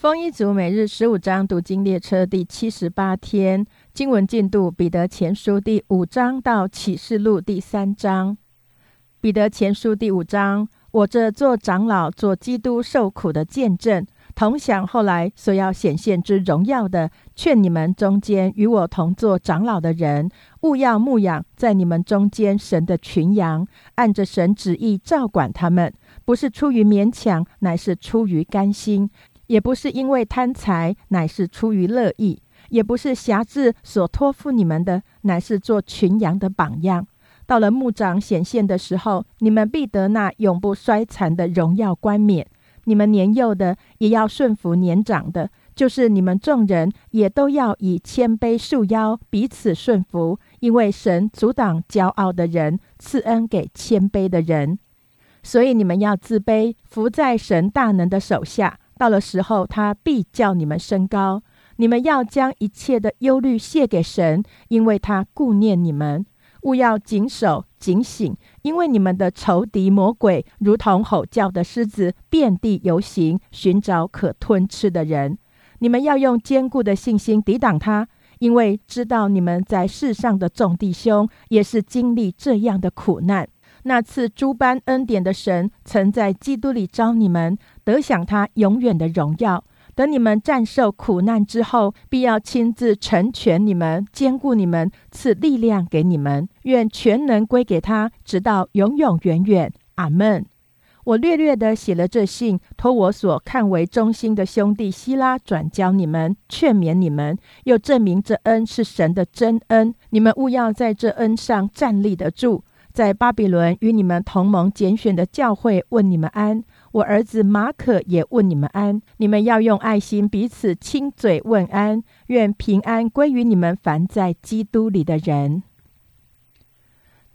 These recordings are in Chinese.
丰一族每日十五章读经列车第七十八天经文进度：彼得前书第五章到启示录第三章。彼得前书第五章，我这做长老、做基督受苦的见证，同享后来所要显现之荣耀的，劝你们中间与我同做长老的人，勿要牧养在你们中间神的群羊，按着神旨意照管他们，不是出于勉强，乃是出于甘心。也不是因为贪财，乃是出于乐意；也不是辖制所托付你们的，乃是做群羊的榜样。到了牧长显现的时候，你们必得那永不衰残的荣耀冠冕。你们年幼的也要顺服年长的，就是你们众人也都要以谦卑束腰，彼此顺服，因为神阻挡骄傲的人，赐恩给谦卑的人。所以你们要自卑，伏在神大能的手下。到了时候，他必叫你们升高。你们要将一切的忧虑卸给神，因为他顾念你们。勿要谨守警醒，因为你们的仇敌魔鬼如同吼叫的狮子，遍地游行，寻找可吞吃的人。你们要用坚固的信心抵挡他，因为知道你们在世上的众弟兄也是经历这样的苦难。那次诸般恩典的神，曾在基督里招你们，得享他永远的荣耀。等你们战胜苦难之后，必要亲自成全你们，兼顾你们，赐力量给你们。愿全能归给他，直到永永远远。阿门。我略略的写了这信，托我所看为忠心的兄弟希拉转交你们，劝勉你们，又证明这恩是神的真恩。你们务要在这恩上站立得住。在巴比伦与你们同盟拣选的教会问你们安，我儿子马可也问你们安。你们要用爱心彼此亲嘴问安，愿平安归于你们凡在基督里的人。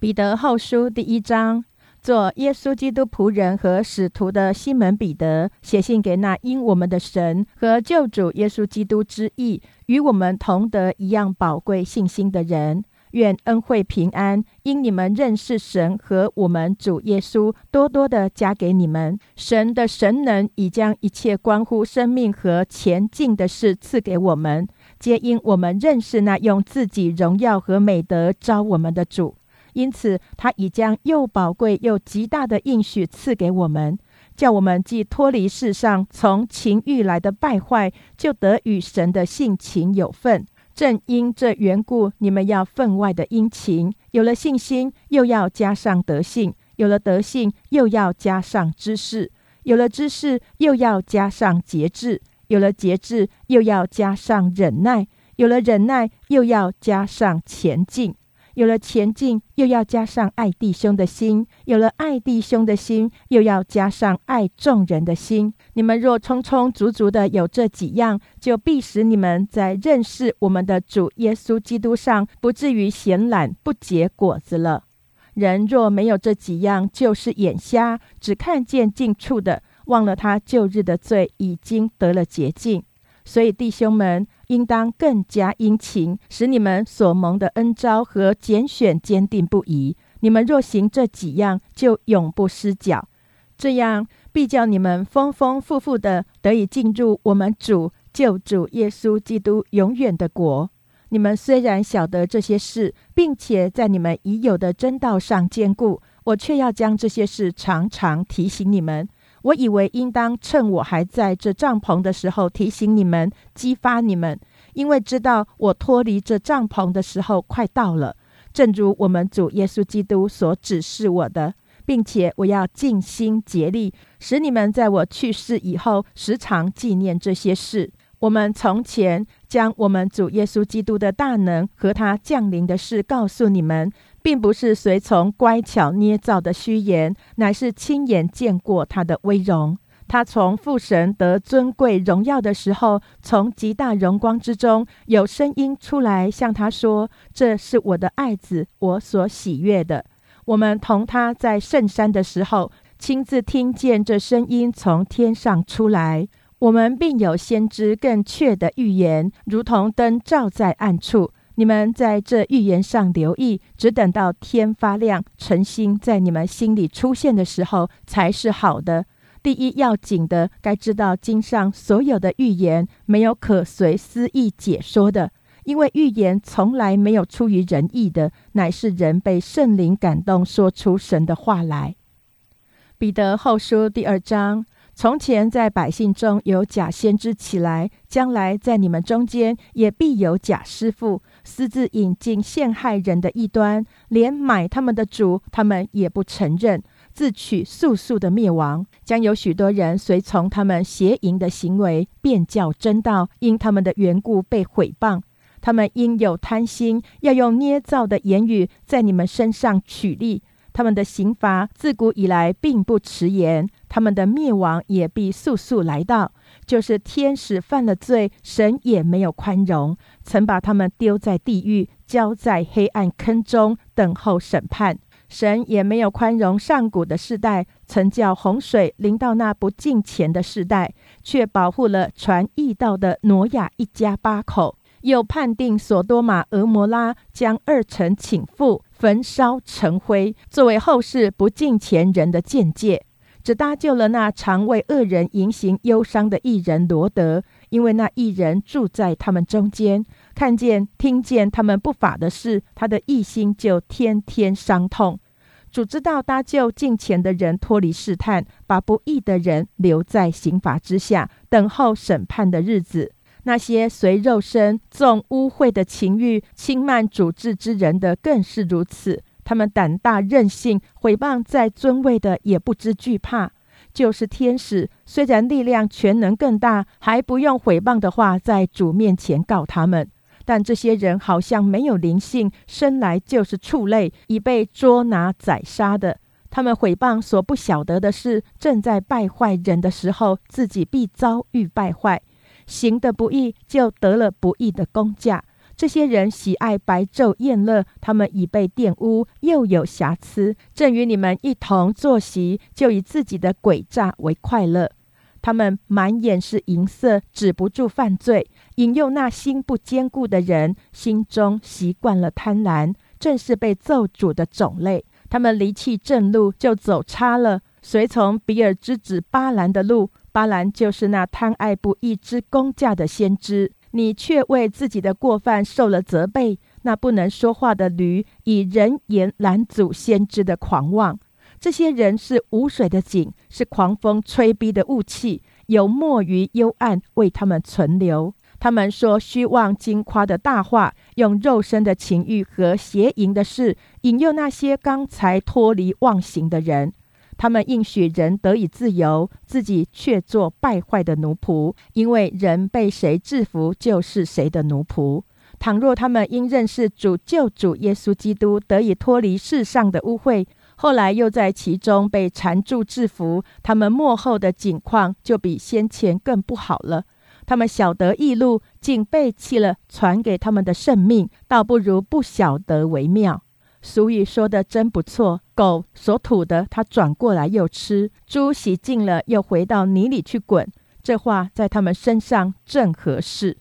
彼得后书第一章，做耶稣基督仆人和使徒的西门彼得写信给那因我们的神和救主耶稣基督之意与我们同得一样宝贵信心的人。愿恩惠平安，因你们认识神和我们主耶稣，多多的加给你们。神的神能已将一切关乎生命和前进的事赐给我们，皆因我们认识那用自己荣耀和美德招我们的主。因此，他已将又宝贵又极大的应许赐给我们，叫我们既脱离世上从情欲来的败坏，就得与神的性情有份。正因这缘故，你们要分外的殷勤。有了信心，又要加上德性；有了德性，又要加上知识；有了知识，又要加上节制；有了节制，又要加上忍耐；有了忍耐，又要加上前进。有了前进，又要加上爱弟兄的心；有了爱弟兄的心，又要加上爱众人的心。你们若充充足足的有这几样，就必使你们在认识我们的主耶稣基督上，不至于闲懒不结果子了。人若没有这几样，就是眼瞎，只看见近处的，忘了他旧日的罪已经得了洁净。所以弟兄们。应当更加殷勤，使你们所蒙的恩招和拣选坚定不移。你们若行这几样，就永不失脚。这样必叫你们丰丰富富的得以进入我们主救主耶稣基督永远的国。你们虽然晓得这些事，并且在你们已有的真道上坚固，我却要将这些事常常提醒你们。我以为应当趁我还在这帐篷的时候提醒你们、激发你们，因为知道我脱离这帐篷的时候快到了，正如我们主耶稣基督所指示我的，并且我要尽心竭力，使你们在我去世以后时常纪念这些事。我们从前将我们主耶稣基督的大能和他降临的事告诉你们。并不是随从乖巧捏造的虚言，乃是亲眼见过他的威容。他从父神得尊贵荣耀的时候，从极大荣光之中，有声音出来向他说：“这是我的爱子，我所喜悦的。”我们同他在圣山的时候，亲自听见这声音从天上出来。我们并有先知更确的预言，如同灯照在暗处。你们在这预言上留意，只等到天发亮，诚心在你们心里出现的时候，才是好的。第一要紧的，该知道经上所有的预言没有可随私意解说的，因为预言从来没有出于人意的，乃是人被圣灵感动说出神的话来。彼得后书第二章。从前在百姓中有假先知起来，将来在你们中间也必有假师傅，私自引进陷害人的异端，连买他们的主，他们也不承认，自取速速的灭亡。将有许多人随从他们邪淫的行为，便叫真道因他们的缘故被毁谤。他们因有贪心，要用捏造的言语在你们身上取利。他们的刑罚自古以来并不迟延，他们的灭亡也必速速来到。就是天使犯了罪，神也没有宽容，曾把他们丢在地狱，交在黑暗坑中，等候审判。神也没有宽容上古的世代，曾叫洪水临到那不敬虔的世代，却保护了传义道的挪亚一家八口。又判定索多玛、俄摩拉将二城倾覆，焚烧成灰，作为后世不敬前人的见解，只搭救了那常为恶人迎行忧伤的艺人罗德，因为那艺人住在他们中间，看见、听见他们不法的事，他的义心就天天伤痛。主知道搭救近前的人脱离试探，把不义的人留在刑罚之下，等候审判的日子。那些随肉身纵污秽的情欲轻慢主治之人的，更是如此。他们胆大任性，毁谤在尊位的也不知惧怕。就是天使，虽然力量全能更大，还不用毁谤的话在主面前告他们。但这些人好像没有灵性，生来就是畜类，已被捉拿宰杀的。他们毁谤所不晓得的是，正在败坏人的时候，自己必遭遇败坏。行的不义，就得了不义的工价。这些人喜爱白昼宴乐，他们已被玷污，又有瑕疵。正与你们一同坐席，就以自己的诡诈为快乐。他们满眼是银色，止不住犯罪，引诱那心不坚固的人，心中习惯了贪婪，正是被咒诅的种类。他们离弃正路，就走差了，随从比尔之子巴兰的路。巴兰就是那贪爱不义之公价的先知，你却为自己的过犯受了责备。那不能说话的驴，以人言拦阻先知的狂妄。这些人是无水的井，是狂风吹逼的雾气，有墨鱼幽暗为他们存留。他们说虚妄惊夸的大话，用肉身的情欲和邪淫的事引诱那些刚才脱离妄行的人。他们应许人得以自由，自己却做败坏的奴仆，因为人被谁制服，就是谁的奴仆。倘若他们因认识主救主耶稣基督，得以脱离世上的污秽，后来又在其中被缠住制服，他们幕后的景况就比先前更不好了。他们晓得异路，竟背弃了传给他们的圣命，倒不如不晓得为妙。俗语说的真不错，狗所吐的，它转过来又吃；猪洗净了，又回到泥里去滚。这话在他们身上正合适。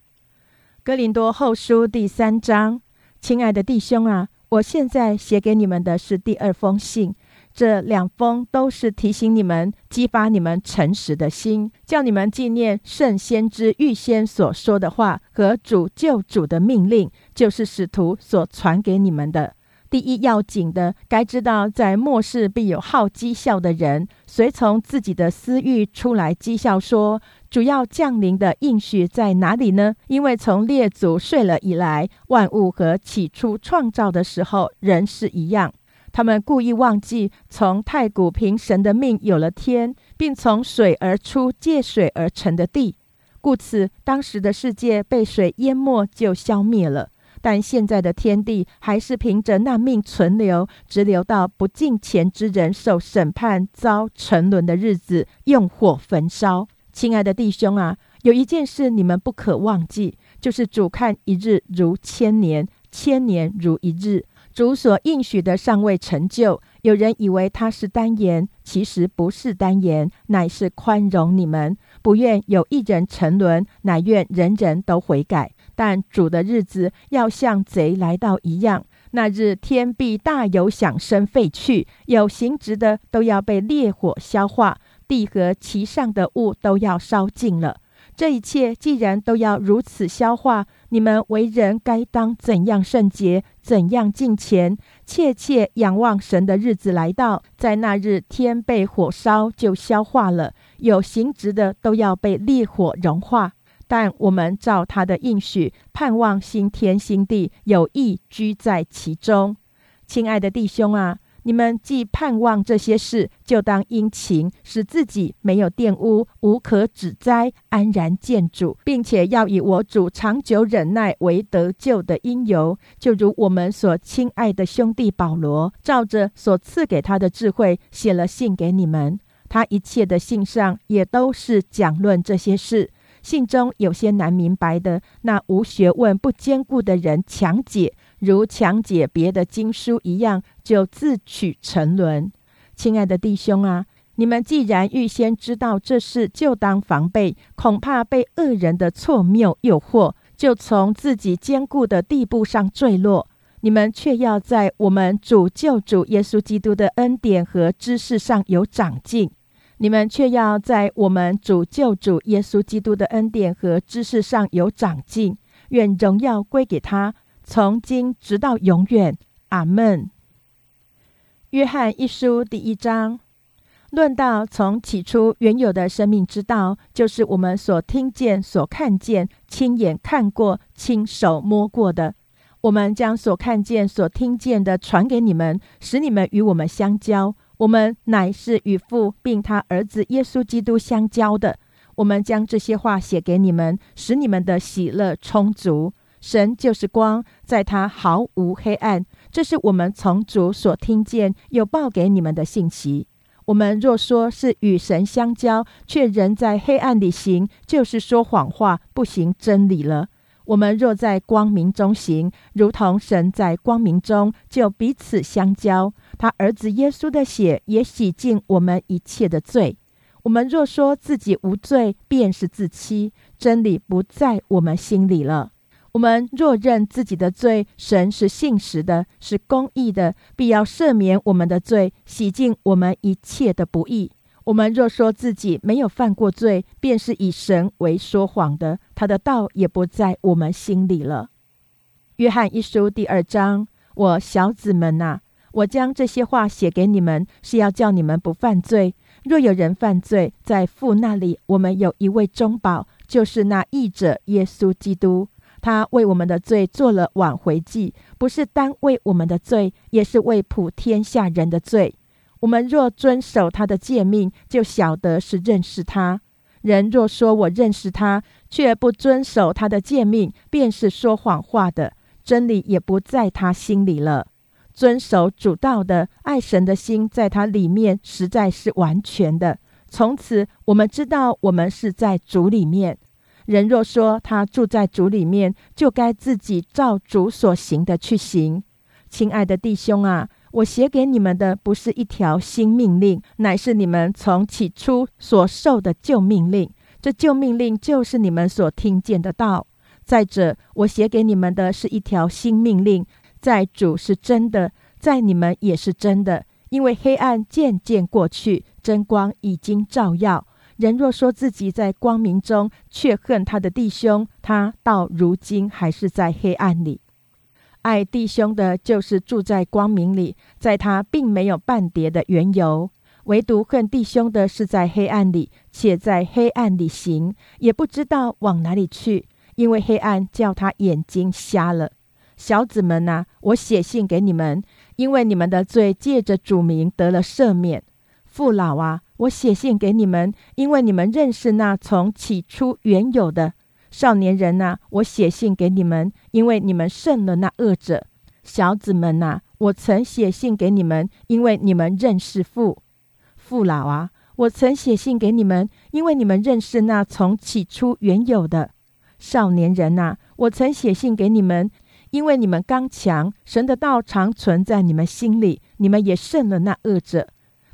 哥林多后书第三章，亲爱的弟兄啊，我现在写给你们的是第二封信，这两封都是提醒你们、激发你们诚实的心，叫你们纪念圣先知预先所说的话和主救主的命令，就是使徒所传给你们的。第一要紧的，该知道，在末世必有好讥笑的人，随从自己的私欲出来讥笑说：“主要降临的应许在哪里呢？”因为从列祖睡了以来，万物和起初创造的时候仍是一样。他们故意忘记，从太古凭神的命有了天，并从水而出、借水而成的地，故此当时的世界被水淹没，就消灭了。但现在的天地还是凭着那命存留，直留到不敬虔之人受审判、遭沉沦的日子，用火焚烧。亲爱的弟兄啊，有一件事你们不可忘记，就是主看一日如千年，千年如一日。主所应许的尚未成就，有人以为他是单言，其实不是单言，乃是宽容你们，不愿有一人沉沦，乃愿人人都悔改。但主的日子要像贼来到一样，那日天必大有响声废去，有形质的都要被烈火消化，地和其上的物都要烧尽了。这一切既然都要如此消化，你们为人该当怎样圣洁，怎样敬虔，切切仰望神的日子来到，在那日天被火烧就消化了，有形质的都要被烈火融化。但我们照他的应许，盼望新天新地，有意居在其中。亲爱的弟兄啊！你们既盼望这些事，就当殷勤，使自己没有玷污，无可指摘，安然见主，并且要以我主长久忍耐为得救的因由。就如我们所亲爱的兄弟保罗，照着所赐给他的智慧，写了信给你们。他一切的信上也都是讲论这些事。信中有些难明白的，那无学问、不坚固的人强解，如强解别的经书一样，就自取沉沦。亲爱的弟兄啊，你们既然预先知道这事，就当防备，恐怕被恶人的错谬诱惑，就从自己坚固的地步上坠落。你们却要在我们主救主耶稣基督的恩典和知识上有长进。你们却要在我们主救主耶稣基督的恩典和知识上有长进，愿荣耀归给他，从今直到永远。阿门。约翰一书第一章论到从起初原有的生命之道，就是我们所听见、所看见、亲眼看过、亲手摸过的。我们将所看见、所听见的传给你们，使你们与我们相交。我们乃是与父并他儿子耶稣基督相交的。我们将这些话写给你们，使你们的喜乐充足。神就是光，在他毫无黑暗。这是我们从主所听见又报给你们的信息。我们若说是与神相交，却仍在黑暗里行，就是说谎话，不行真理了。我们若在光明中行，如同神在光明中，就彼此相交。他儿子耶稣的血也洗净我们一切的罪。我们若说自己无罪，便是自欺，真理不在我们心里了。我们若认自己的罪，神是信实的，是公义的，必要赦免我们的罪，洗净我们一切的不义。我们若说自己没有犯过罪，便是以神为说谎的，他的道也不在我们心里了。约翰一书第二章，我小子们呐，我将这些话写给你们，是要叫你们不犯罪。若有人犯罪，在父那里，我们有一位中保，就是那义者耶稣基督。他为我们的罪做了挽回祭，不是单为我们的罪，也是为普天下人的罪。我们若遵守他的诫命，就晓得是认识他。人若说我认识他，却不遵守他的诫命，便是说谎话的，真理也不在他心里了。遵守主道的，爱神的心在他里面，实在是完全的。从此，我们知道我们是在主里面。人若说他住在主里面，就该自己照主所行的去行。亲爱的弟兄啊！我写给你们的不是一条新命令，乃是你们从起初所受的旧命令。这旧命令就是你们所听见的道。再者，我写给你们的是一条新命令，在主是真的，在你们也是真的。因为黑暗渐渐过去，真光已经照耀。人若说自己在光明中，却恨他的弟兄，他到如今还是在黑暗里。爱弟兄的，就是住在光明里，在他并没有半叠的缘由；唯独恨弟兄的，是在黑暗里，且在黑暗里行，也不知道往哪里去，因为黑暗叫他眼睛瞎了。小子们呐，我写信给你们，因为你们的罪借着主名得了赦免。父老啊，我写信给你们，因为你们认识那从起初原有的。少年人呐，我写信给你们，因为你们胜了那恶者。小子们呐，我曾写信给你们，因为你们认识父。父老啊，我曾写信给你们，因为你们认识那从起初原有的。少年人呐，我曾写信给你们，因为你们刚强，神的道常存在你们心里，你们也胜了那恶者。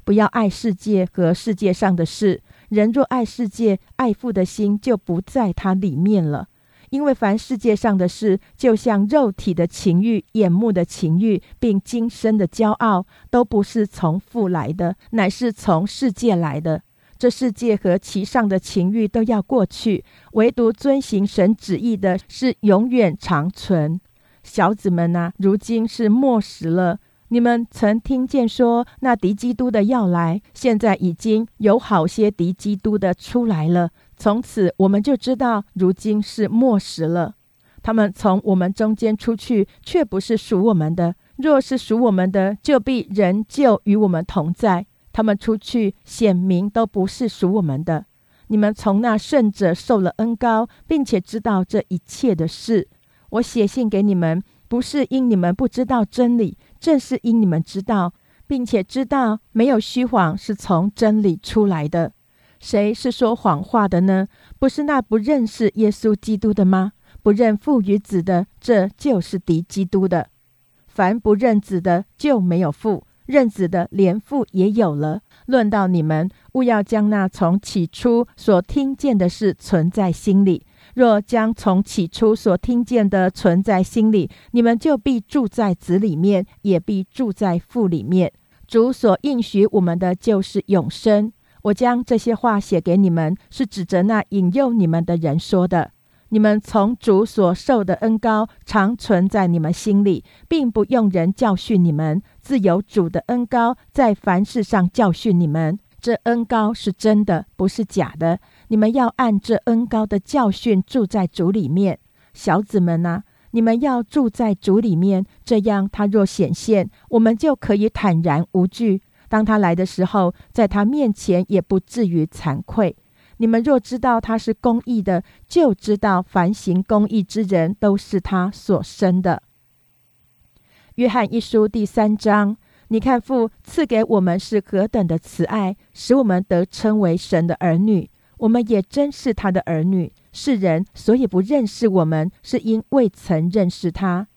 不要爱世界和世界上的事。人若爱世界，爱父的心就不在他里面了。因为凡世界上的事，就像肉体的情欲、眼目的情欲，并今生的骄傲，都不是从父来的，乃是从世界来的。这世界和其上的情欲都要过去，唯独遵行神旨意的是永远长存。小子们呐，如今是末时了。你们曾听见说那敌基督的要来，现在已经有好些敌基督的出来了。从此我们就知道，如今是末时了。他们从我们中间出去，却不是属我们的；若是属我们的，就必仍旧与我们同在。他们出去，显明都不是属我们的。你们从那圣者受了恩高，并且知道这一切的事。我写信给你们，不是因你们不知道真理。正是因你们知道，并且知道没有虚谎是从真理出来的。谁是说谎话的呢？不是那不认识耶稣基督的吗？不认父与子的，这就是敌基督的。凡不认子的，就没有父；认子的，连父也有了。论到你们，勿要将那从起初所听见的事存在心里。若将从起初所听见的存在心里，你们就必住在子里面，也必住在父里面。主所应许我们的就是永生。我将这些话写给你们，是指着那引诱你们的人说的。你们从主所受的恩高常存在你们心里，并不用人教训你们，自有主的恩高在凡事上教训你们。这恩高是真的，不是假的。你们要按这恩高的教训住在主里面，小子们呐，你们要住在主里面，这样他若显现，我们就可以坦然无惧。当他来的时候，在他面前也不至于惭愧。你们若知道他是公义的，就知道凡行公义之人都是他所生的。约翰一书第三章，你看父赐给我们是何等的慈爱，使我们得称为神的儿女。我们也真是他的儿女，世人所以不认识我们，是因未曾认识他。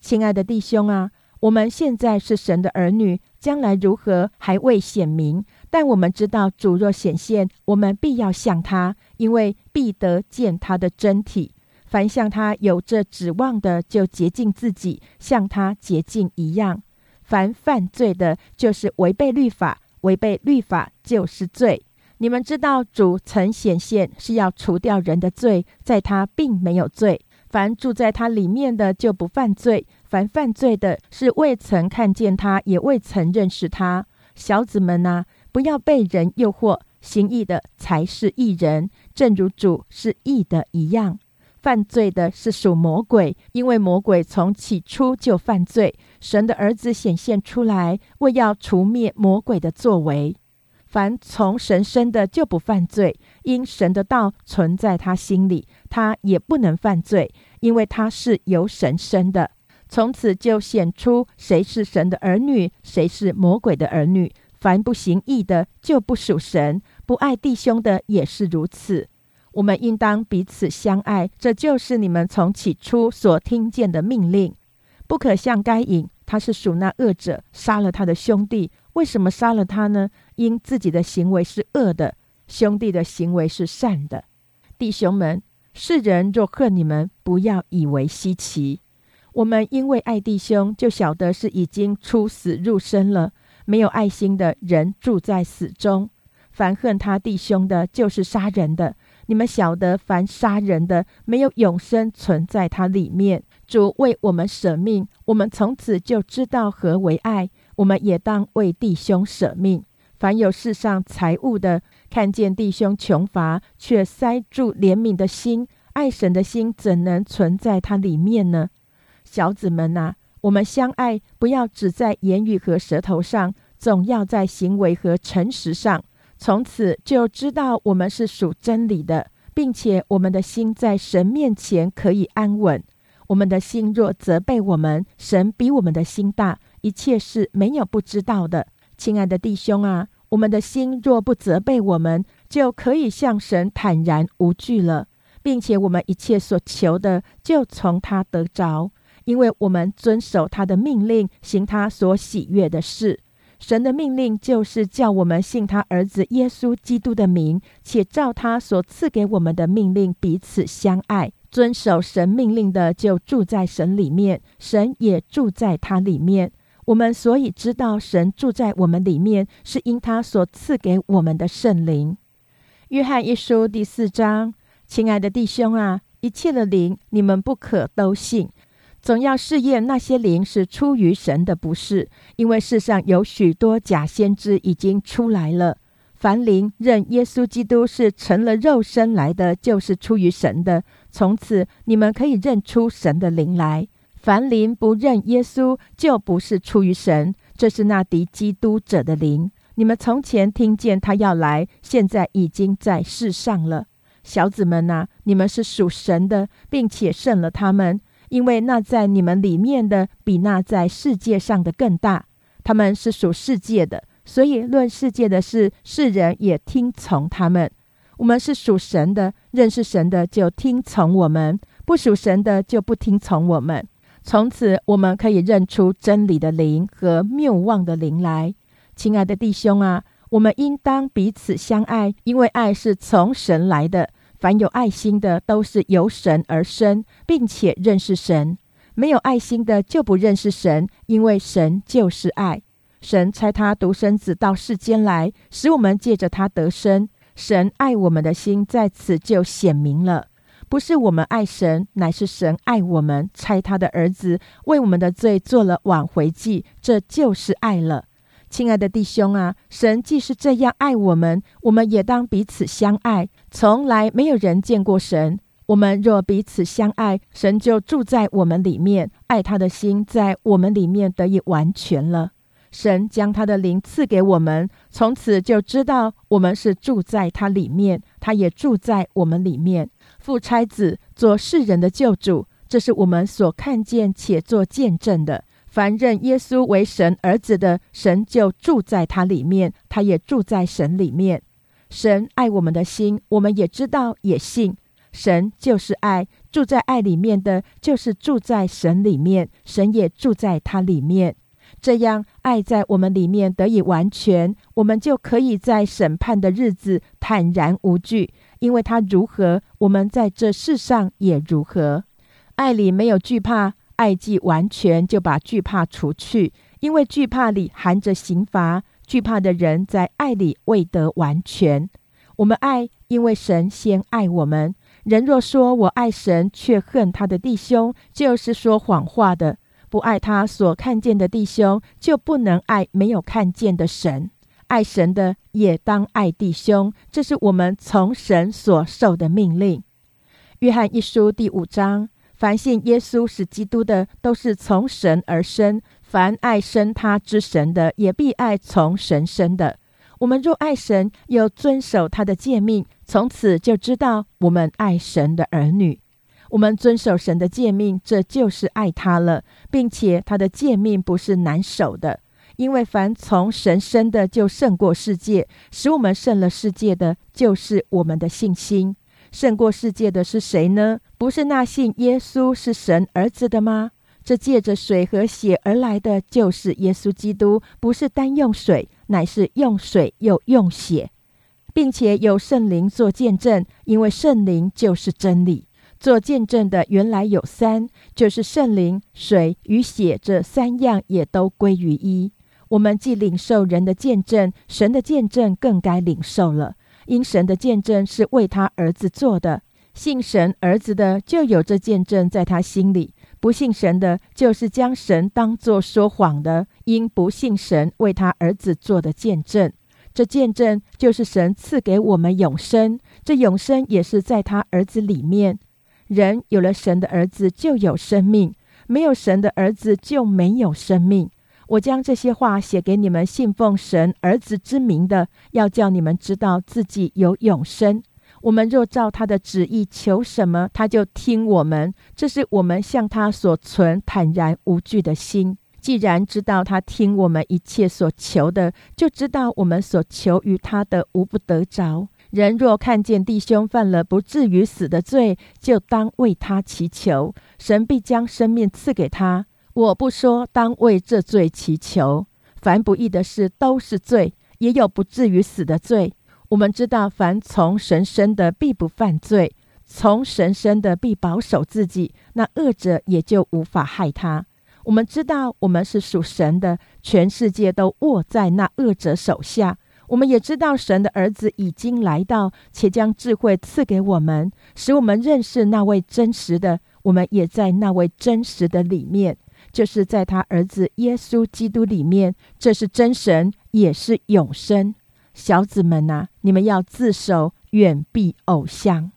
亲爱的弟兄啊，我们现在是神的儿女，将来如何还未显明。但我们知道，主若显现，我们必要向他，因为必得见他的真体。凡向他有这指望的，就洁净自己，像他洁净一样。凡犯罪的，就是违背律法；违背律法，就是罪。你们知道，主曾显现是要除掉人的罪，在他并没有罪。凡住在他里面的，就不犯罪；凡犯罪的，是未曾看见他，也未曾认识他。小子们呐，不要被人诱惑，行义的才是义人，正如主是义的一样。犯罪的是属魔鬼，因为魔鬼从起初就犯罪。神的儿子显现出来，为要除灭魔鬼的作为。凡从神生的就不犯罪，因神的道存在他心里，他也不能犯罪，因为他是由神生的。从此就显出谁是神的儿女，谁是魔鬼的儿女。凡不行义的，就不属神；不爱弟兄的，也是如此。我们应当彼此相爱，这就是你们从起初所听见的命令。不可像该隐，他是属那恶者，杀了他的兄弟。为什么杀了他呢？因自己的行为是恶的，兄弟的行为是善的。弟兄们，世人若恨你们，不要以为稀奇。我们因为爱弟兄，就晓得是已经出死入生了。没有爱心的人住在死中。凡恨他弟兄的，就是杀人的。你们晓得，凡杀人的，没有永生存在他里面。主为我们舍命，我们从此就知道何为爱。我们也当为弟兄舍命。凡有世上财物的，看见弟兄穷乏，却塞住怜悯的心，爱神的心怎能存在他里面呢？小子们呐，我们相爱，不要只在言语和舌头上，总要在行为和诚实上。从此就知道我们是属真理的，并且我们的心在神面前可以安稳。我们的心若责备我们，神比我们的心大。一切是没有不知道的，亲爱的弟兄啊，我们的心若不责备我们，就可以向神坦然无惧了，并且我们一切所求的就从他得着，因为我们遵守他的命令，行他所喜悦的事。神的命令就是叫我们信他儿子耶稣基督的名，且照他所赐给我们的命令彼此相爱。遵守神命令的，就住在神里面，神也住在他里面。我们所以知道神住在我们里面，是因他所赐给我们的圣灵。约翰一书第四章，亲爱的弟兄啊，一切的灵，你们不可都信，总要试验那些灵是出于神的，不是，因为世上有许多假先知已经出来了。凡灵认耶稣基督是成了肉身来的，就是出于神的。从此你们可以认出神的灵来。凡灵不认耶稣，就不是出于神。这是那敌基督者的灵。你们从前听见他要来，现在已经在世上了。小子们呐，你们是属神的，并且胜了他们，因为那在你们里面的比那在世界上的更大。他们是属世界的。所以，论世界的事，世人也听从他们。我们是属神的，认识神的就听从我们；不属神的就不听从我们。从此，我们可以认出真理的灵和谬妄的灵来。亲爱的弟兄啊，我们应当彼此相爱，因为爱是从神来的。凡有爱心的，都是由神而生，并且认识神；没有爱心的，就不认识神，因为神就是爱。神差他独生子到世间来，使我们借着他得生。神爱我们的心在此就显明了，不是我们爱神，乃是神爱我们，差他的儿子为我们的罪做了挽回祭，这就是爱了。亲爱的弟兄啊，神既是这样爱我们，我们也当彼此相爱。从来没有人见过神，我们若彼此相爱，神就住在我们里面，爱他的心在我们里面得以完全了。神将他的灵赐给我们，从此就知道我们是住在他里面，他也住在我们里面。父差子做世人的救主，这是我们所看见且做见证的。凡认耶稣为神儿子的，神就住在他里面，他也住在神里面。神爱我们的心，我们也知道也信。神就是爱，住在爱里面的，就是住在神里面，神也住在他里面。这样，爱在我们里面得以完全，我们就可以在审判的日子坦然无惧，因为他如何，我们在这世上也如何。爱里没有惧怕，爱既完全，就把惧怕除去，因为惧怕里含着刑罚。惧怕的人在爱里未得完全。我们爱，因为神先爱我们。人若说我爱神，却恨他的弟兄，就是说谎话的。不爱他所看见的弟兄，就不能爱没有看见的神。爱神的也当爱弟兄，这是我们从神所受的命令。约翰一书第五章：凡信耶稣是基督的，都是从神而生；凡爱生他之神的，也必爱从神生的。我们若爱神，又遵守他的诫命，从此就知道我们爱神的儿女。我们遵守神的诫命，这就是爱他了，并且他的诫命不是难守的，因为凡从神生的，就胜过世界；使我们胜了世界的，就是我们的信心。胜过世界的是谁呢？不是那信耶稣是神儿子的吗？这借着水和血而来的，就是耶稣基督，不是单用水，乃是用水又用血，并且有圣灵做见证，因为圣灵就是真理。做见证的原来有三，就是圣灵、水与血这三样也都归于一。我们既领受人的见证，神的见证更该领受了，因神的见证是为他儿子做的。信神儿子的就有这见证在他心里；不信神的，就是将神当作说谎的，因不信神为他儿子做的见证。这见证就是神赐给我们永生，这永生也是在他儿子里面。人有了神的儿子就有生命，没有神的儿子就没有生命。我将这些话写给你们信奉神儿子之名的，要叫你们知道自己有永生。我们若照他的旨意求什么，他就听我们。这是我们向他所存坦然无惧的心。既然知道他听我们一切所求的，就知道我们所求于他的无不得着。人若看见弟兄犯了不至于死的罪，就当为他祈求，神必将生命赐给他。我不说当为这罪祈求，凡不义的事都是罪，也有不至于死的罪。我们知道，凡从神生的必不犯罪，从神生的必保守自己，那恶者也就无法害他。我们知道，我们是属神的，全世界都握在那恶者手下。我们也知道神的儿子已经来到，且将智慧赐给我们，使我们认识那位真实的。我们也在那位真实的里面，就是在他儿子耶稣基督里面。这是真神，也是永生。小子们呐，你们要自守，远避偶像。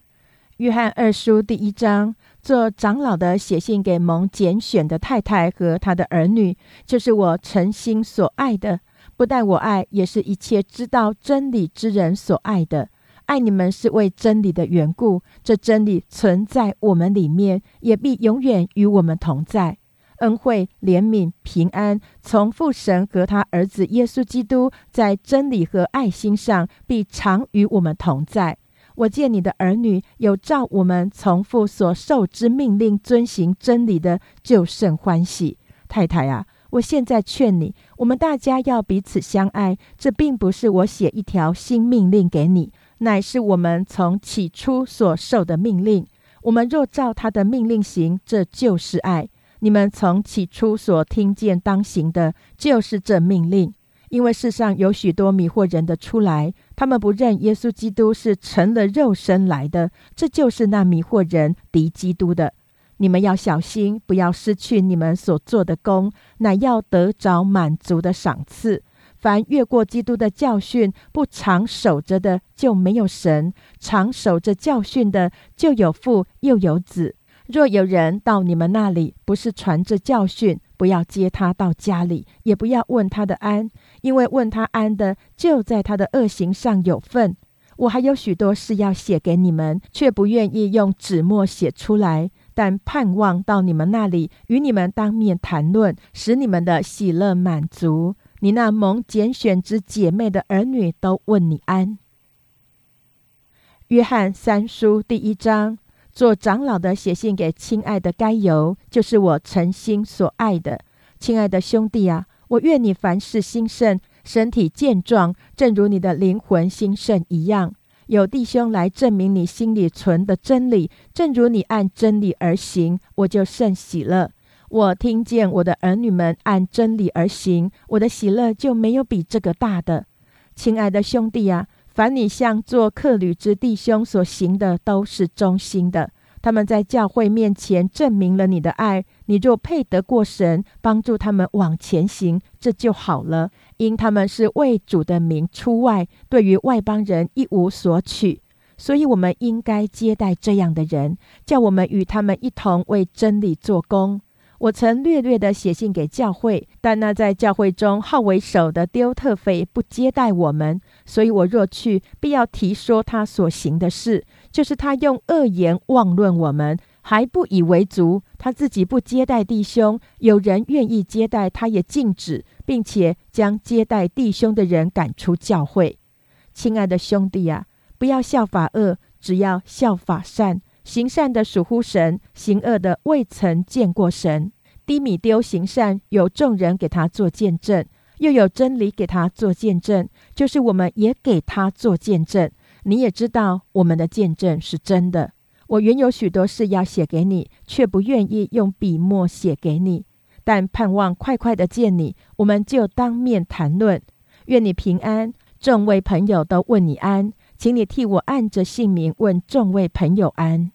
约翰二书第一章，做长老的写信给蒙拣选的太太和他的儿女，就是我诚心所爱的。不但我爱，也是一切知道真理之人所爱的。爱你们是为真理的缘故，这真理存在我们里面，也必永远与我们同在。恩惠、怜悯、平安，从父神和他儿子耶稣基督在真理和爱心上，必常与我们同在。我见你的儿女有照我们从父所受之命令遵行真理的，就甚欢喜。太太啊，我现在劝你，我们大家要彼此相爱。这并不是我写一条新命令给你，乃是我们从起初所受的命令。我们若照他的命令行，这就是爱。你们从起初所听见当行的，就是这命令。因为世上有许多迷惑人的出来，他们不认耶稣基督是成了肉身来的，这就是那迷惑人敌基督的。你们要小心，不要失去你们所做的功，乃要得着满足的赏赐。凡越过基督的教训不常守着的，就没有神；常守着教训的，就有父又有子。若有人到你们那里，不是传着教训，不要接他到家里，也不要问他的安，因为问他安的，就在他的恶行上有份。我还有许多事要写给你们，却不愿意用纸墨写出来，但盼望到你们那里，与你们当面谈论，使你们的喜乐满足。你那蒙拣选之姐妹的儿女都问你安。约翰三书第一章。做长老的写信给亲爱的该由，就是我诚心所爱的亲爱的兄弟啊！我愿你凡事兴盛，身体健壮，正如你的灵魂兴盛一样。有弟兄来证明你心里存的真理，正如你按真理而行，我就甚喜乐。我听见我的儿女们按真理而行，我的喜乐就没有比这个大的。亲爱的兄弟啊！凡你向做客旅之弟兄所行的，都是忠心的。他们在教会面前证明了你的爱。你若配得过神，帮助他们往前行，这就好了。因他们是为主的名出外，对于外邦人一无所取，所以我们应该接待这样的人，叫我们与他们一同为真理做工。我曾略略的写信给教会，但那在教会中号为首的丢特腓不接待我们，所以我若去，必要提说他所行的事，就是他用恶言妄论我们，还不以为足。他自己不接待弟兄，有人愿意接待，他也禁止，并且将接待弟兄的人赶出教会。亲爱的兄弟啊，不要效法恶，只要效法善。行善的属乎神，行恶的未曾见过神。低米丢行善，有众人给他做见证，又有真理给他做见证，就是我们也给他做见证。你也知道我们的见证是真的。我原有许多事要写给你，却不愿意用笔墨写给你，但盼望快快的见你，我们就当面谈论。愿你平安，众位朋友都问你安，请你替我按着姓名问众位朋友安。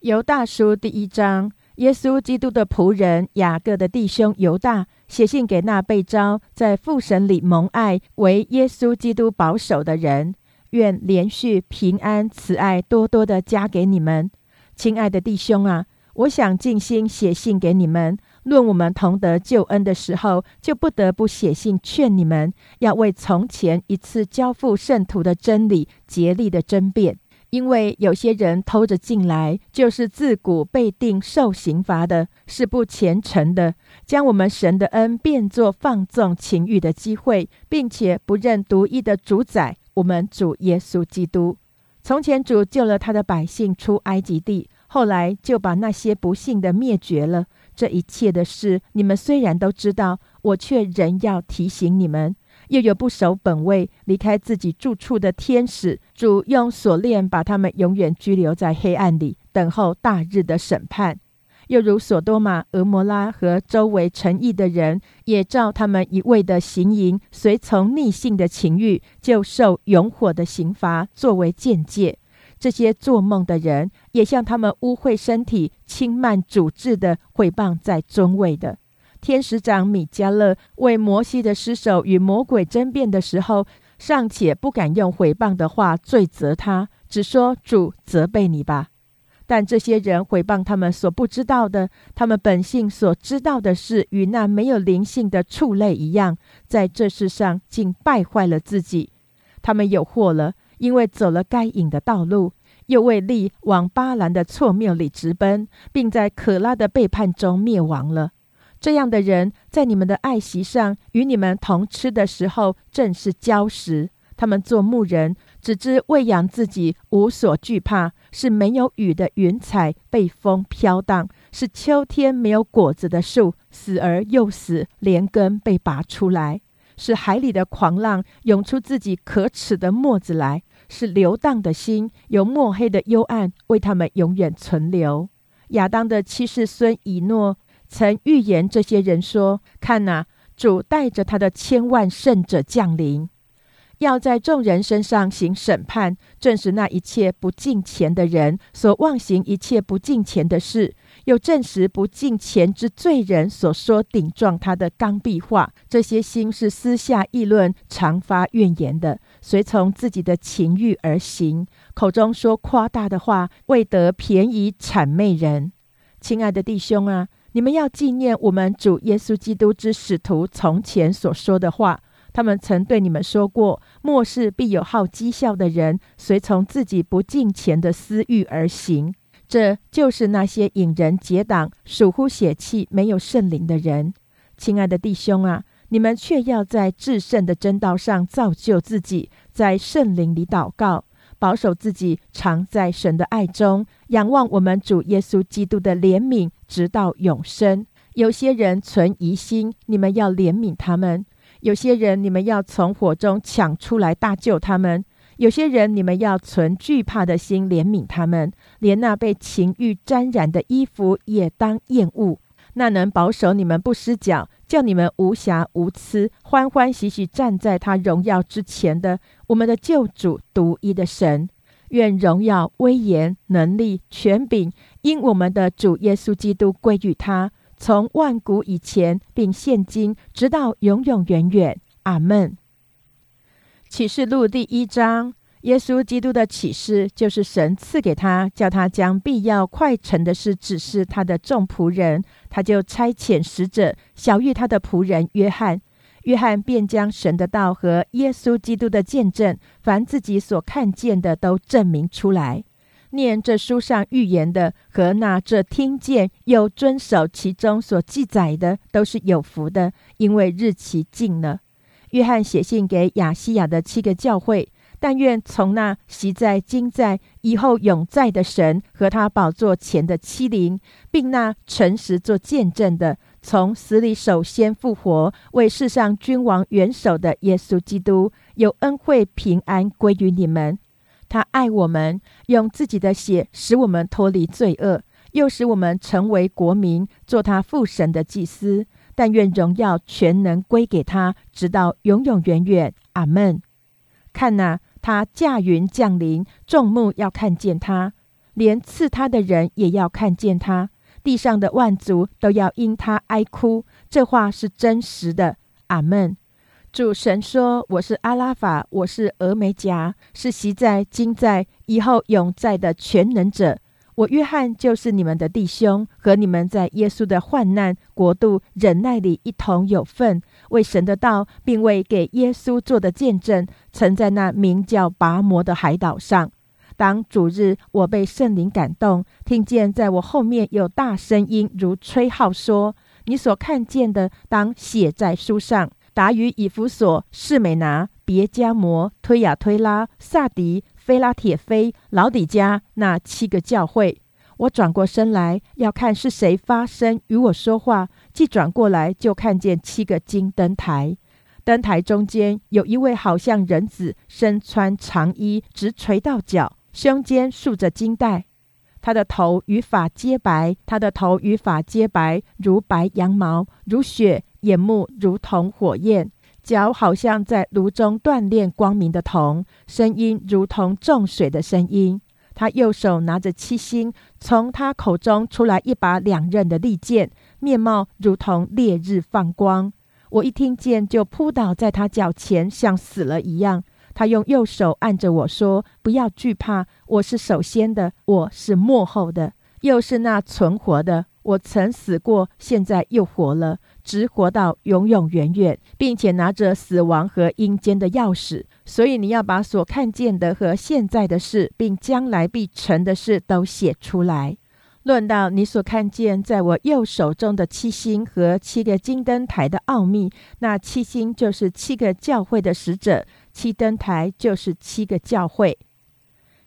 犹大书第一章，耶稣基督的仆人雅各的弟兄犹大写信给那被召在父神里蒙爱为耶稣基督保守的人，愿连续平安慈爱多多的加给你们，亲爱的弟兄啊！我想尽心写信给你们，论我们同得救恩的时候，就不得不写信劝你们，要为从前一次交付圣徒的真理竭力的争辩。因为有些人偷着进来，就是自古被定受刑罚的，是不虔诚的，将我们神的恩变作放纵情欲的机会，并且不认独一的主宰，我们主耶稣基督。从前主救了他的百姓出埃及地，后来就把那些不幸的灭绝了。这一切的事，你们虽然都知道，我却仍要提醒你们。又有不守本位、离开自己住处的天使，主用锁链把他们永远拘留在黑暗里，等候大日的审判。又如索多玛、俄摩拉和周围城邑的人，也照他们一味的行淫，随从逆性的情欲，就受永火的刑罚作为见解。这些做梦的人，也像他们污秽身体、轻慢主治的毁谤在尊位的天使长米迦勒，为摩西的尸首与魔鬼争辩的时候，尚且不敢用毁谤的话罪责他，只说主责备你吧。但这些人毁谤他们所不知道的，他们本性所知道的事，与那没有灵性的畜类一样，在这世上竟败坏了自己。他们有祸了，因为走了该隐的道路，又为利往巴兰的错谬里直奔，并在可拉的背叛中灭亡了。这样的人，在你们的爱席上与你们同吃的时候，正是礁石。他们做牧人，只知喂养自己，无所惧怕；是没有雨的云彩，被风飘荡；是秋天没有果子的树，死而又死，连根被拔出来；是海里的狂浪涌出自己可耻的沫子来；是流荡的心，有墨黑的幽暗为他们永远存留。亚当的七世孙以诺曾预言这些人说：“看哪，主带着他的千万圣者降临。”要在众人身上行审判，证实那一切不敬钱的人所妄行一切不敬钱的事，又证实不敬钱之罪人所说顶撞他的刚愎话。这些心是私下议论、常发怨言的，随从自己的情欲而行，口中说夸大的话，为得便宜谄媚人。亲爱的弟兄啊，你们要纪念我们主耶稣基督之使徒从前所说的话。他们曾对你们说过：末世必有好讥笑的人，随从自己不敬钱的私欲而行。这就是那些引人结党、属乎血气、没有圣灵的人。亲爱的弟兄啊，你们却要在至圣的真道上造就自己，在圣灵里祷告，保守自己，常在神的爱中，仰望我们主耶稣基督的怜悯，直到永生。有些人存疑心，你们要怜悯他们。有些人，你们要从火中抢出来大救他们；有些人，你们要存惧怕的心怜悯他们，连那被情欲沾染的衣服也当厌恶。那能保守你们不失脚，叫你们无瑕无疵，欢欢喜喜站在他荣耀之前的我们的救主独一的神，愿荣耀、威严、能力、权柄，因我们的主耶稣基督归于他。从万古以前，并现今，直到永永远远。阿门。启示录第一章，耶稣基督的启示，就是神赐给他，叫他将必要快成的事指示他的众仆人。他就差遣使者，小谕他的仆人约翰。约翰便将神的道和耶稣基督的见证，凡自己所看见的，都证明出来。念这书上预言的和那这听见又遵守其中所记载的，都是有福的，因为日期近了。约翰写信给亚西亚的七个教会，但愿从那习在、今在、以后永在的神和他宝座前的欺凌，并那诚实做见证的，从死里首先复活，为世上君王元首的耶稣基督，有恩惠平安归于你们。他爱我们，用自己的血使我们脱离罪恶，又使我们成为国民，做他父神的祭司。但愿荣耀全能归给他，直到永永远远。阿门。看呐，他驾云降临，众目要看见他，连刺他的人也要看见他，地上的万族都要因他哀哭。这话是真实的。阿门。主神说：“我是阿拉法，我是俄梅甲，是习在、今在、以后永在的全能者。我约翰就是你们的弟兄，和你们在耶稣的患难国度忍耐里一同有份，为神的道，并为给耶稣做的见证。曾在那名叫拔摩的海岛上，当主日，我被圣灵感动，听见在我后面有大声音如吹号说：‘你所看见的，当写在书上。’”达于以弗所、士美拿、别加摩、推亚推拉、萨迪、菲拉铁菲、老底加那七个教会，我转过身来要看是谁发声与我说话。既转过来，就看见七个金灯台，灯台中间有一位好像人子，身穿长衣，直垂到脚，胸间束着金带。他的头与发皆白，他的头与发皆白，如白羊毛，如雪；眼目如同火焰，脚好像在炉中锻炼光明的铜，声音如同重水的声音。他右手拿着七星，从他口中出来一把两刃的利剑，面貌如同烈日放光。我一听见就扑倒在他脚前，像死了一样。他用右手按着我说：“不要惧怕，我是首先的，我是幕后的，又是那存活的。我曾死过，现在又活了，直活到永永远远，并且拿着死亡和阴间的钥匙。所以你要把所看见的和现在的事，并将来必成的事都写出来。论到你所看见在我右手中的七星和七个金灯台的奥秘，那七星就是七个教会的使者。”七灯台就是七个教会。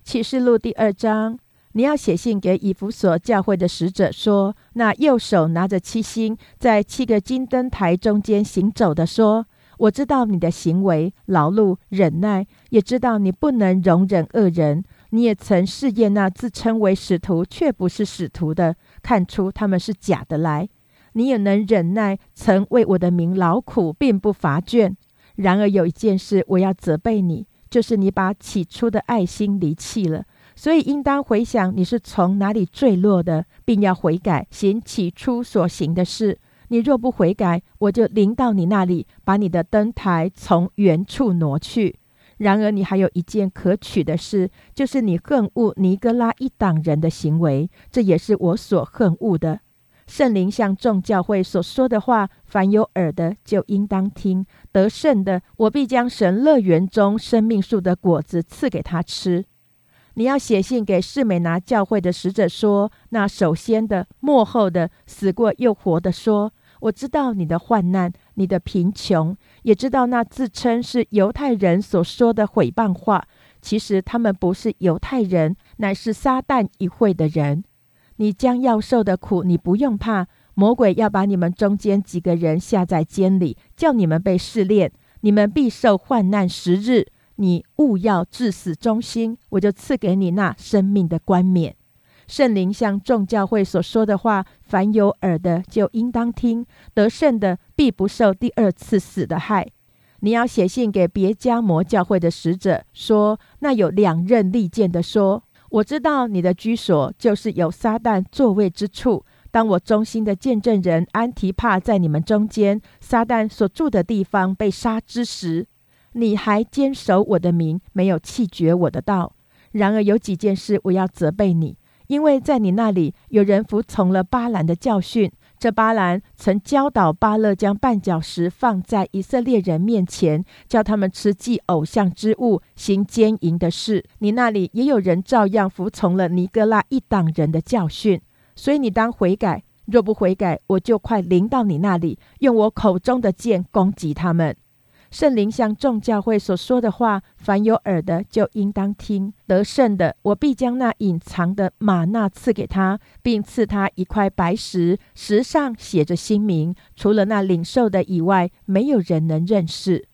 启示录第二章，你要写信给以弗所教会的使者说：那右手拿着七星，在七个金灯台中间行走的说：我知道你的行为、劳碌、忍耐，也知道你不能容忍恶人。你也曾试验那自称为使徒却不是使徒的，看出他们是假的来。你也能忍耐，曾为我的名劳苦，并不乏倦。然而有一件事我要责备你，就是你把起初的爱心离弃了。所以应当回想你是从哪里坠落的，并要悔改，行起初所行的事。你若不悔改，我就临到你那里，把你的灯台从原处挪去。然而你还有一件可取的事，就是你恨恶尼哥拉一党人的行为，这也是我所恨恶的。圣灵向众教会所说的话，凡有耳的就应当听。得胜的，我必将神乐园中生命树的果子赐给他吃。你要写信给士美拿教会的使者说：那首先的、幕后的、死过又活的说：我知道你的患难、你的贫穷，也知道那自称是犹太人所说的毁谤话。其实他们不是犹太人，乃是撒旦一会的人。你将要受的苦，你不用怕。魔鬼要把你们中间几个人下在监里，叫你们被试炼，你们必受患难十日。你勿要至死忠心，我就赐给你那生命的冠冕。圣灵像众教会所说的话，凡有耳的就应当听。得胜的必不受第二次死的害。你要写信给别家摩教会的使者说：那有两刃利剑的说。我知道你的居所就是有撒旦座位之处。当我忠心的见证人安提帕在你们中间，撒旦所住的地方被杀之时，你还坚守我的名，没有弃绝我的道。然而有几件事我要责备你，因为在你那里有人服从了巴兰的教训。这巴兰曾教导巴勒将绊脚石放在以色列人面前，叫他们吃祭偶像之物，行奸淫的事。你那里也有人照样服从了尼哥拉一党人的教训，所以你当悔改。若不悔改，我就快临到你那里，用我口中的剑攻击他们。圣灵向众教会所说的话，凡有耳的就应当听。得胜的，我必将那隐藏的玛纳赐给他，并赐他一块白石，石上写着新名。除了那领受的以外，没有人能认识。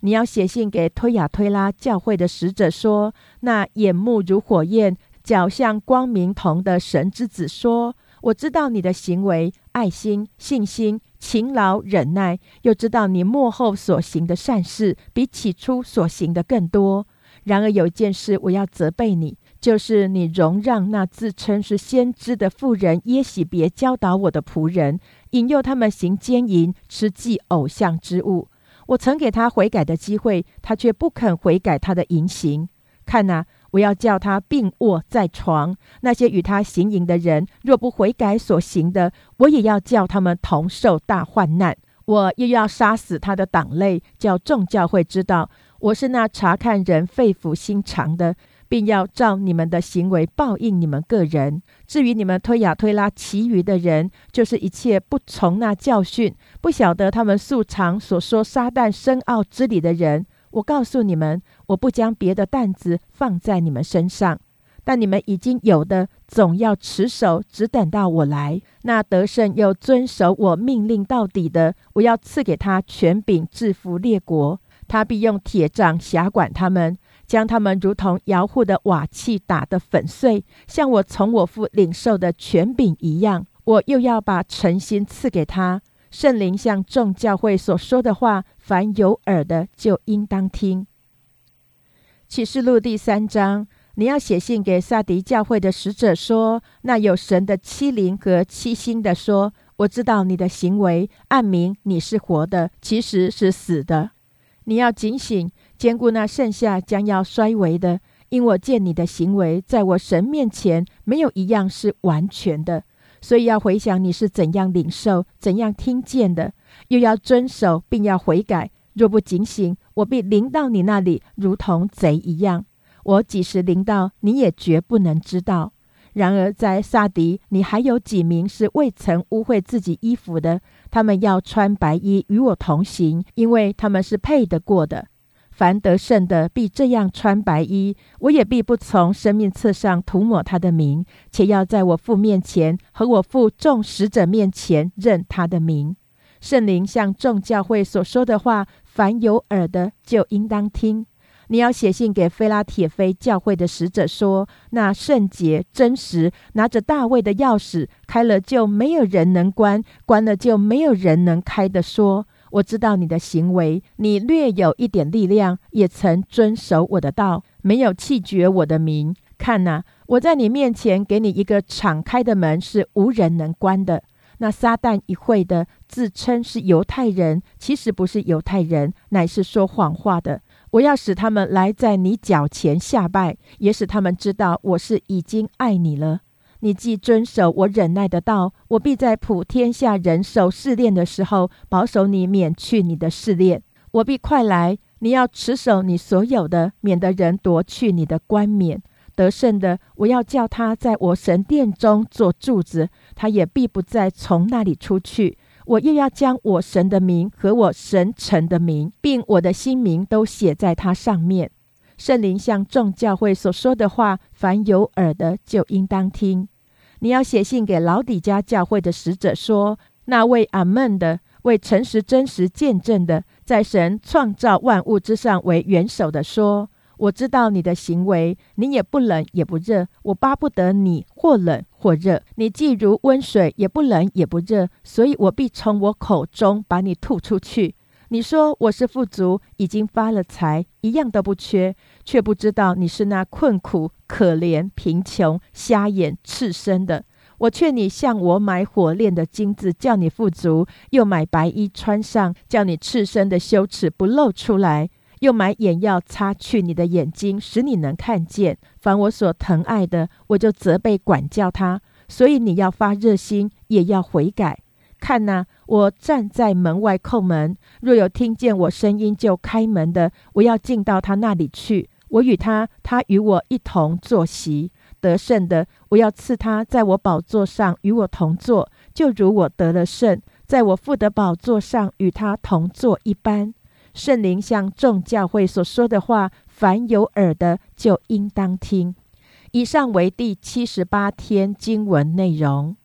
你要写信给推雅推拉教会的使者说：那眼目如火焰、脚像光明铜的神之子说。我知道你的行为、爱心、信心、勤劳、忍耐，又知道你幕后所行的善事比起初所行的更多。然而有一件事我要责备你，就是你容让那自称是先知的妇人耶喜别教导我的仆人，引诱他们行奸淫、吃祭偶像之物。我曾给他悔改的机会，他却不肯悔改他的淫行。看哪！我要叫他病卧在床。那些与他行淫的人，若不悔改所行的，我也要叫他们同受大患难。我又要杀死他的党类，叫众教会知道我是那查看人肺腑心肠的，并要照你们的行为报应你们个人。至于你们推雅推拉其余的人，就是一切不从那教训、不晓得他们素常所说撒旦深奥之理的人。我告诉你们，我不将别的担子放在你们身上，但你们已经有的，总要持守，只等到我来。那得胜又遵守我命令到底的，我要赐给他权柄，制服列国。他必用铁杖辖管他们，将他们如同摇户的瓦器打得粉碎，像我从我父领受的权柄一样。我又要把诚心赐给他。圣灵向众教会所说的话，凡有耳的就应当听。启示录第三章，你要写信给萨迪教会的使者说：那有神的七灵和七星的说，我知道你的行为，暗明你是活的，其实是死的。你要警醒，兼顾那剩下将要衰微的，因我见你的行为，在我神面前没有一样是完全的。所以要回想你是怎样领受、怎样听见的，又要遵守，并要悔改。若不警醒，我必临到你那里，如同贼一样。我几时临到，你也绝不能知道。然而在萨迪，你还有几名是未曾污秽自己衣服的，他们要穿白衣与我同行，因为他们是配得过的。凡得胜的，必这样穿白衣；我也必不从生命册上涂抹他的名，且要在我父面前和我父众使者面前认他的名。圣灵向众教会所说的话，凡有耳的就应当听。你要写信给菲拉铁菲教会的使者说：那圣洁真实，拿着大卫的钥匙，开了就没有人能关，关了就没有人能开的说。我知道你的行为，你略有一点力量，也曾遵守我的道，没有弃绝我的名。看呐，我在你面前给你一个敞开的门，是无人能关的。那撒旦一会的自称是犹太人，其实不是犹太人，乃是说谎话的。我要使他们来在你脚前下拜，也使他们知道我是已经爱你了。你既遵守我忍耐的道，我必在普天下人受试炼的时候，保守你免去你的试炼。我必快来，你要持守你所有的，免得人夺去你的冠冕。得胜的，我要叫他在我神殿中做柱子，他也必不再从那里出去。我又要将我神的名和我神臣的名，并我的新名都写在他上面。圣灵向众教会所说的话，凡有耳的就应当听。你要写信给老底家教会的使者说：那位阿门的，为诚实真实见证的，在神创造万物之上为元首的说：我知道你的行为，你也不冷也不热。我巴不得你或冷或热。你既如温水，也不冷也不热，所以我必从我口中把你吐出去。你说我是富足，已经发了财，一样都不缺，却不知道你是那困苦、可怜、贫穷、瞎眼、赤身的。我劝你向我买火炼的金子，叫你富足；又买白衣穿上，叫你赤身的羞耻不露出来；又买眼药擦去你的眼睛，使你能看见。凡我所疼爱的，我就责备管教他。所以你要发热心，也要悔改。看呐，我站在门外叩门，若有听见我声音就开门的，我要进到他那里去。我与他，他与我一同坐席。得胜的，我要赐他在我宝座上与我同坐，就如我得了胜，在我父的宝座上与他同坐一般。圣灵向众教会所说的话，凡有耳的就应当听。以上为第七十八天经文内容。